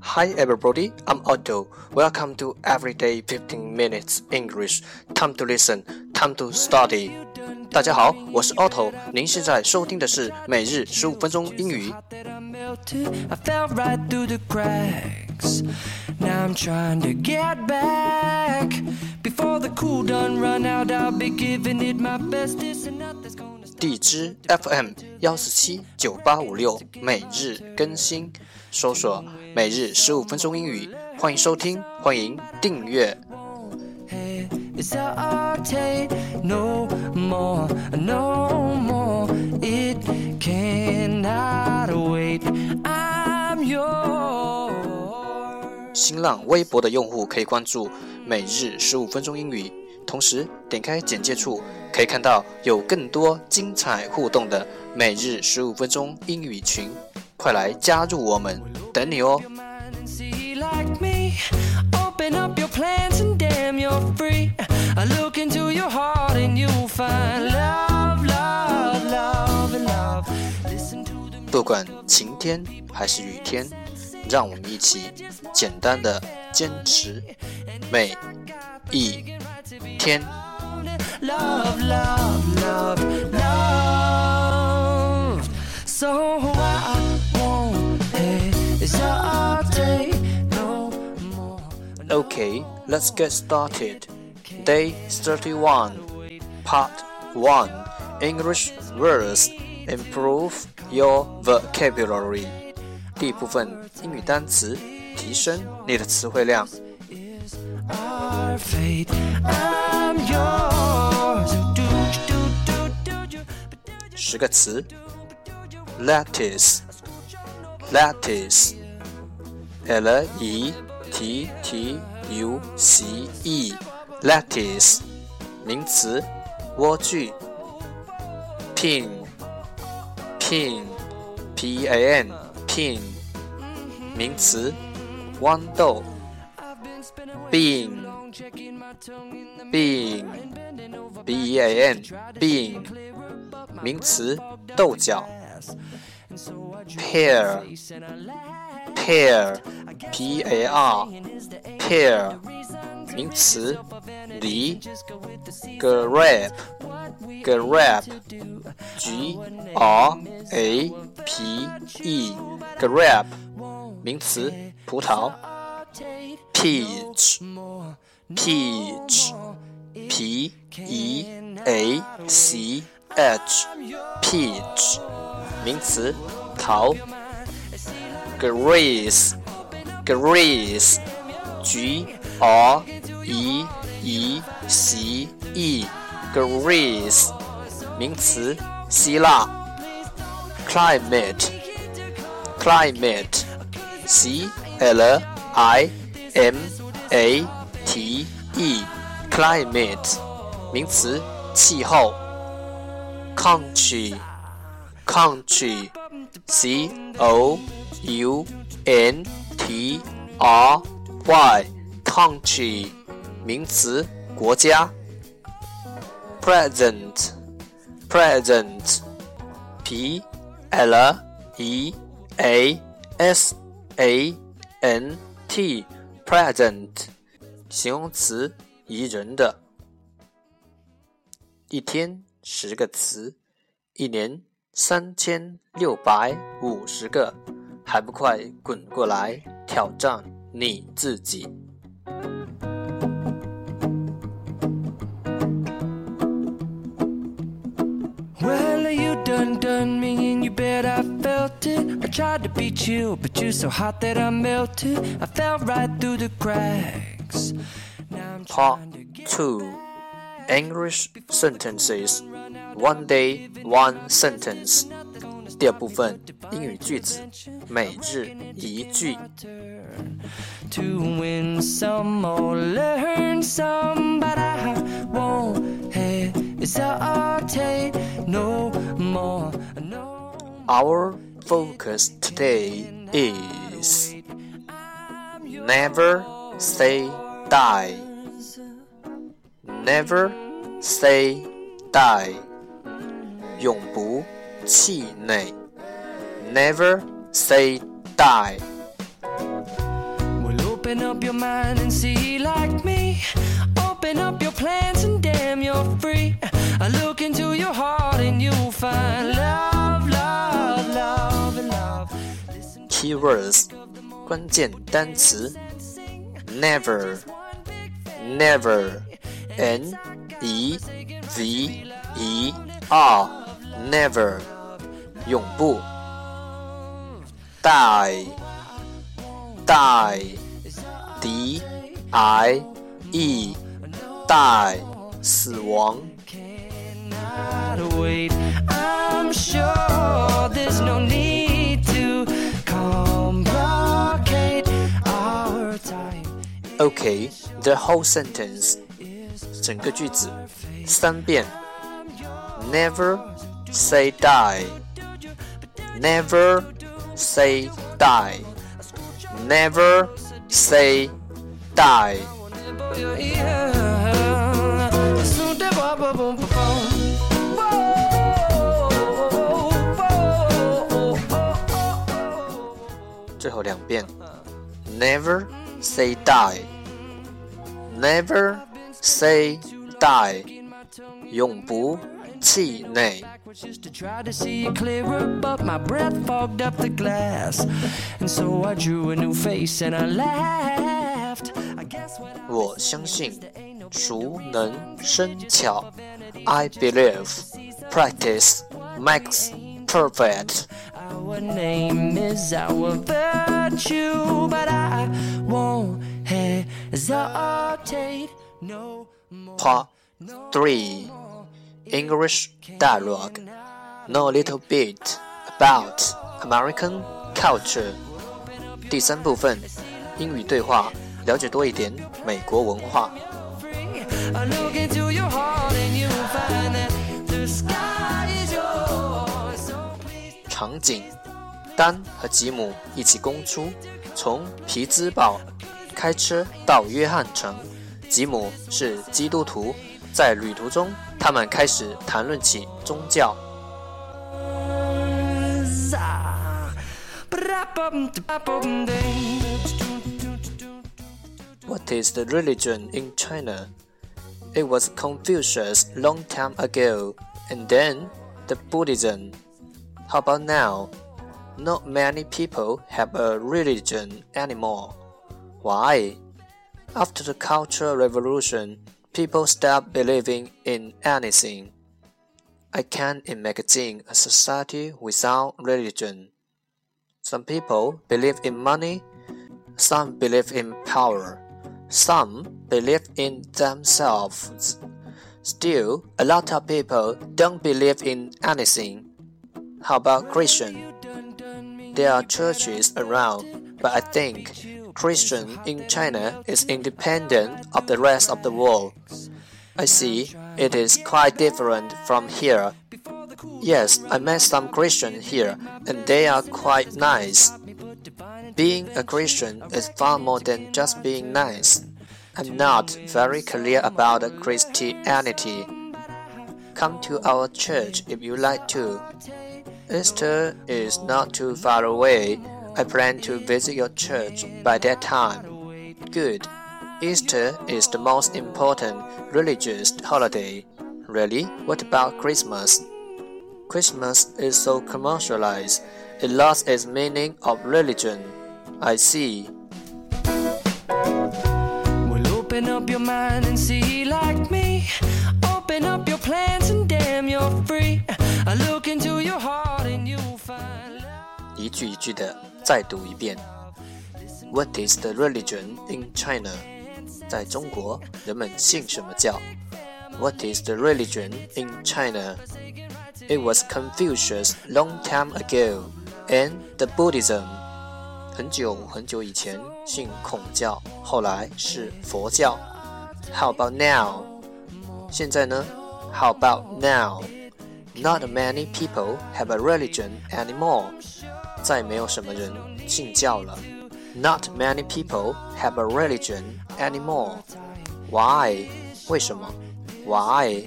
Hi everybody, I'm Otto. Welcome to Everyday 15 Minutes English. Time to listen, time to study. 大家好，我是 Otto。您现在收听的是每日十五分钟英语。I fell right through the cracks. Now I'm trying to get back. Before the cool done run out, I'll be giving it my best. This and nothing's gonna 地支 FM 幺四七九八五六每日更新，搜索每日十五分钟英语，欢迎收听，欢迎订阅。hesitate no more, no more. It cannot wait. I'm yours. 新浪微博的用户可以关注每日十五分钟英语，同时点开简介处可以看到有更多精彩互动的每日十五分钟英语群，快来加入我们，等你哦不管晴天还是雨天，让我们一起简单的坚持每一 天。 love, love, love, love. So I won't hesitate no more. Okay, let's get started. Day 31, Part 1 English words. Improve your vocabulary. 第一部分英语单词，提升你的词汇量。 Our fate, I'm yours. Do, do, do, do, do, but do, 十个词，lettuce, lettuce, l e t t u c e, lettuce，名词，莴苣，pin, pin, p a n, pin，名词，豌豆 I've been spinning away bean, over b a n, bean，名词，豆角。 And so I drew pear, face and I laughed. pear, p a r, Is the A pear, reason to 名词，梨 just go with the season? grape, grape, Do g r a p e, grape, 名词，葡萄 take peach, more, peach, p e a c h, peach, 名词，桃 grease, grease, g r e e c e, grease, 名词，希腊 climate, climate, c l i m a t e, climate, 名词，气候 country, country, c o u n t r y, country, 名词，国家 present, present, p l e a s a n t, present, 形容词，宜人的。一天十个词，一年三千六百五十个，还不快滚过来挑战你自己！Well, you done done me and you bet I felt it. I tried to beat you, but you're so hot that I melted. I fell right through the cracks. Now I'm Part trying to get 2 English sentences One day one sentence 第二部分英语句子每日一句 to win some or learn some, but I won't hesitate no more. No Our focus today is never say die. Never say die. 永不气馁。Never say die. Well, open up your mind and see like me. Open up your plans and damn, you're free. I look into your heart and you'll find love, love, love, and love. Keywords 关键单词 Never Never N E V E R Never 永不 Die Die D I E Die 死亡 Cannot wait. I'm sure there's no need Okay, the whole sentence 整个句子三遍 Never say die Never say die Never say die Your ear. Soon the boom, boom, boom, boom, boom. Whoa, whoa, whoa. 最后两遍 Never say die Never say die 永不气馁 Just to try to see it clearer, but my breath fogged up the glass. And so I drew a new face and I laughed. I guess when I 我相信熟能生巧 I believe practice makes perfect Our name is our virtue, but I won't hesitate no more. Part 3 English Dialogue Know a little bit about American culture 第三部分英语对话，了解多一点美国文化。场景：丹和吉姆一起公出，从皮兹堡开车到约翰城。吉姆是基督徒，在旅途中，他们开始谈论起宗教。 What is the religion in China? It was Confucius long time ago, and then the Buddhism. How about now? Not many people have a religion anymore. Why? After the Cultural Revolution, people stopped believing in anything. I can't imagine a society without religion. Some people believe in money, some believe in power, some believe in themselves. Still, a lot of people don't believe in anything. How about Christian? There are churches around, but I think Christian in China is independent of the rest of the world. I see it is quite different from here. Yes, I met some Christian here, and they are quite nice. Being a Christian is far more than just being nice. I'm not very clear about Christianity. Come to our church if you like to. Easter is not too far away. I plan to visit your church by that time. Good. Easter is the most important religious holiday. Really? What about Christmas? Christmas is so commercialized, it lost its meaning of religion. I see. Well, open up your mind and see like me. Open up your plans and damn, you're free. I look into 句一句的再读一遍。What is the religion in China？在中国，人们信什么教？What is the religion in China? It was Confucius long time ago, and the Buddhism. 很久很久以前信孔教，后来是佛教。How about now? 现在呢？How about now? Not many people have a religion anymore. 再没有什么人信教了。Not many people have a religion anymore. Why? 为什么？Why?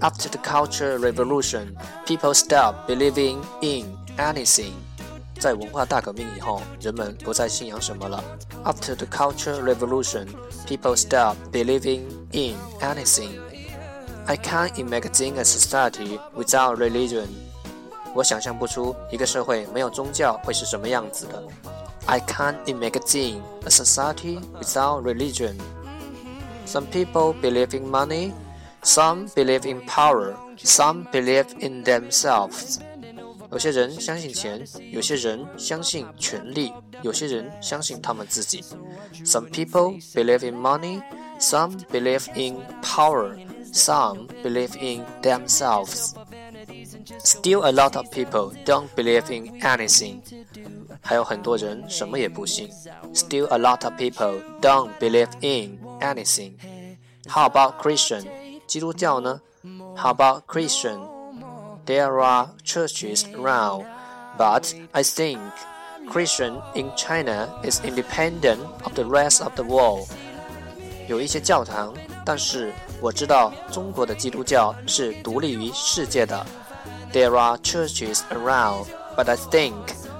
After the Culture Revolution, people stopped believing in anything. 在文化大革命以后，人们不再信仰什么了。After the Culture Revolution, people stopped believing in anything. I can't imagine a society without religion. 我想象不出一个社会没有宗教会是什么样子的。I can't imagine a society without religion. Some people believe in money, some believe in power, some believe in themselves. 有些人相信钱，有些人相信权力，有些人相信他们自己。Some people believe in money, some believe in power, some believe in themselves. Still, a lot of people don't believe in anything. 还有很多人什么也不信。Still, a lot of people don't believe in anything. How about Christian? 基督教呢？How about Christian? There are churches around, but I think Christian in China is independent of the rest of the world. 有一些教堂，但是我知道中国的基督教是独立于世界的。 There are churches around, but I think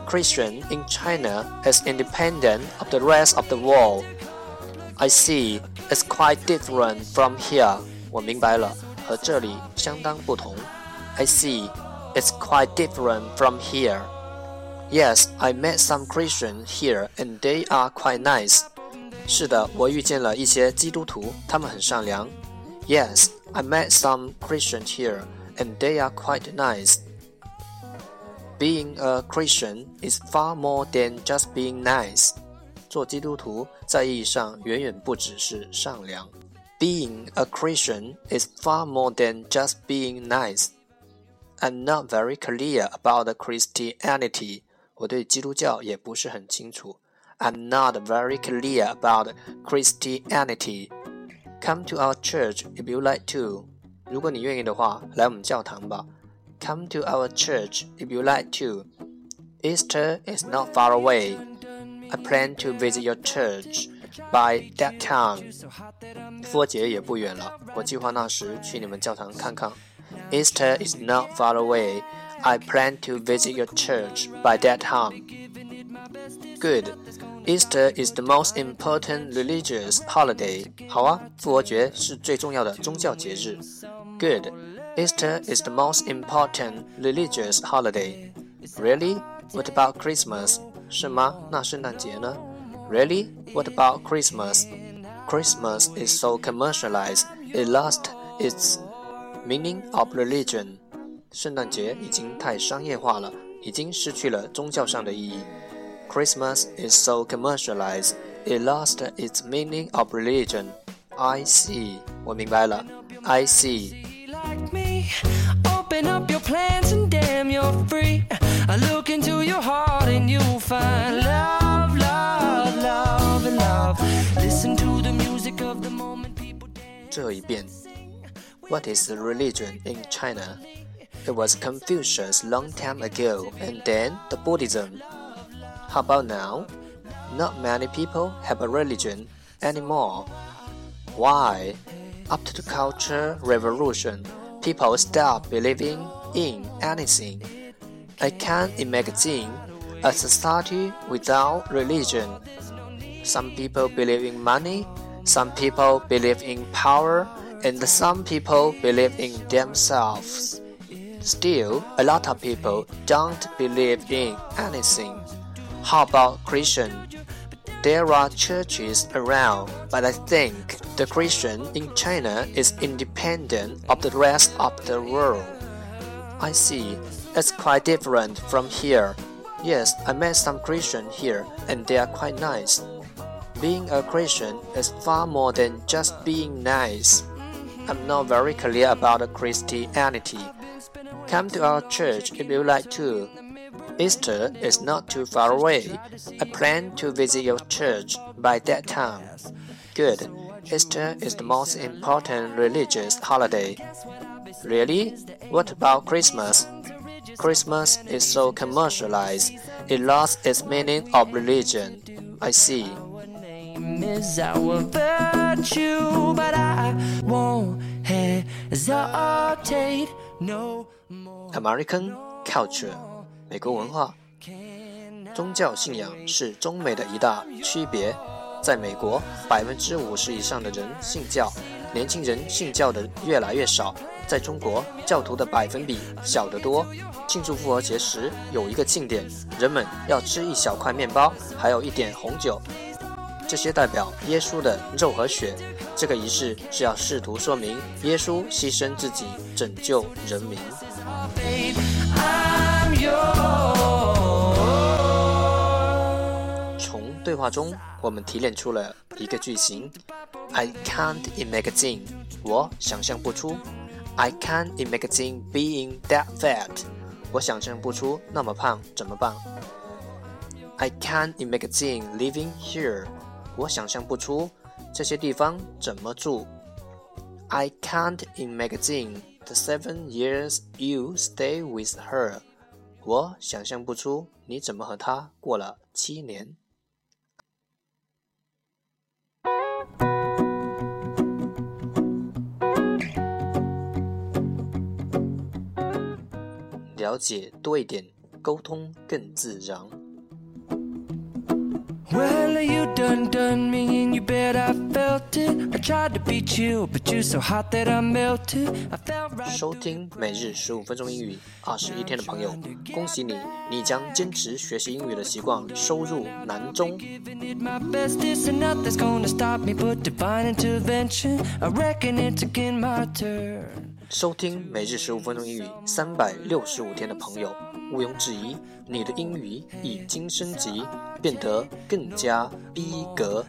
Christian in China is independent of the rest of the world. I see it's quite different from here. 我明白了，和这里相当不同。I see. It's quite different from here. Yes, I met some Christians here and they are quite nice. 是的，我遇见了一些基督徒，他们很善良。Yes, I met some Christians here and they are quite nice. Being a Christian is far more than just being nice. 做基督徒在意义上远远不只是善良。Being a Christian is far more than just being nice. I'm not very clear about Christianity. 我对基督教也不是很清楚。I'm not very clear about Christianity. Come to our church if you like to. 如果你愿意的话，来我们教堂吧。Come to our church if you like to. Easter is not far away. I plan to visit your church by that time. 复活节也不远了，我计划那时去你们教堂看看。Easter is not far away. I plan to visit your church by that time. Good. Easter is the most important religious holiday. 好啊，复活节是最重要的宗教节日。 Good. Easter is the most important religious holiday. Really? What about Christmas? 是吗？那圣诞节呢？Really? What about Christmas? Christmas is so commercialized. It lost its Meaning of religion，圣诞节已经太商业化了，已经失去了宗教上的意义。Christmas is so commercialized, it lost its meaning of religion. I see，我明白了。I see. Open up your plans and damn you're free. I look into your heart and you'll find love, love, love, and love. Listen to the music of the moment people dance. 这一遍。what is the religion in China? It was Confucius long time ago, and then the Buddhism. How about now? Not many people have a religion anymore. Why? After the culture revolution, people stop believing in anything. I can't imagine a society without religion. Some people believe in money, some people believe in power, and some people believe in themselves. Still, a lot of people don't believe in anything. How about Christian? There are churches around, but I think the Christian in China is independent of the rest of the world. I see. It's quite different from here. Yes, I met some Christian here, and they are quite nice. Being a Christian is far more than just being nice. I'm not very clear about Christianity. Come to our church if you like to. Easter is not too far away. I plan to visit your church by that time. Good. Easter is the most important religious holiday. Really? What about Christmas? Christmas is so commercialized, it lost its meaning of religion. I see is our virtue, but I won't hesitate. no more. American culture，美国文化。宗教信仰是中美的一大区别。在美国，百分之五十以上的人信教，年轻人信教的越来越少。在中国，教徒的百分比小得多。庆祝复活节时，有一个庆典，人们要吃一小块面包，还有一点红酒，这些代表耶稣的肉和血。这个仪式是要试图说明耶稣牺牲自己拯救人民。对话中，我们提炼出了一个句型：I can't imagine，我想象不出。I can't imagine being that fat，我想象不出那么胖怎么办？I can't imagine living here，我想象不出这些地方怎么住。I can't imagine the seven years you stay with her，我想象不出你怎么和她过了七年。 了解多一点，沟通更自然。Well, you done done me you bet I felt it. I tried to beat you, but you so hot that I melted. I felt right. 收听每日十五分钟英语，二十一天的朋友，恭喜你，你将坚持学习英语的习惯收入囊中。I reckon it's again my turn. 收听每日十五分钟英语三百六十五天的朋友，毋庸置疑，你的英语已经升级，变得更加逼格。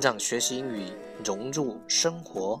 让学习英语融入生活。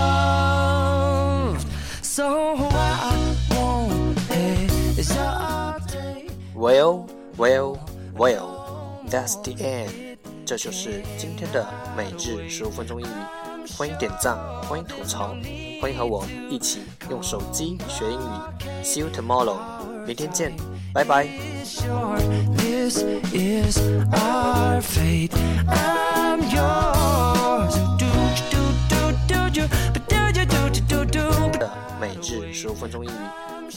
Well, well, well, that's the end. 这就是今天的每日十五分钟英语。欢迎点赞，欢迎吐槽，欢迎和我一起用手机学英语。See you tomorrow. 明天见，拜拜。每日十五分钟英语。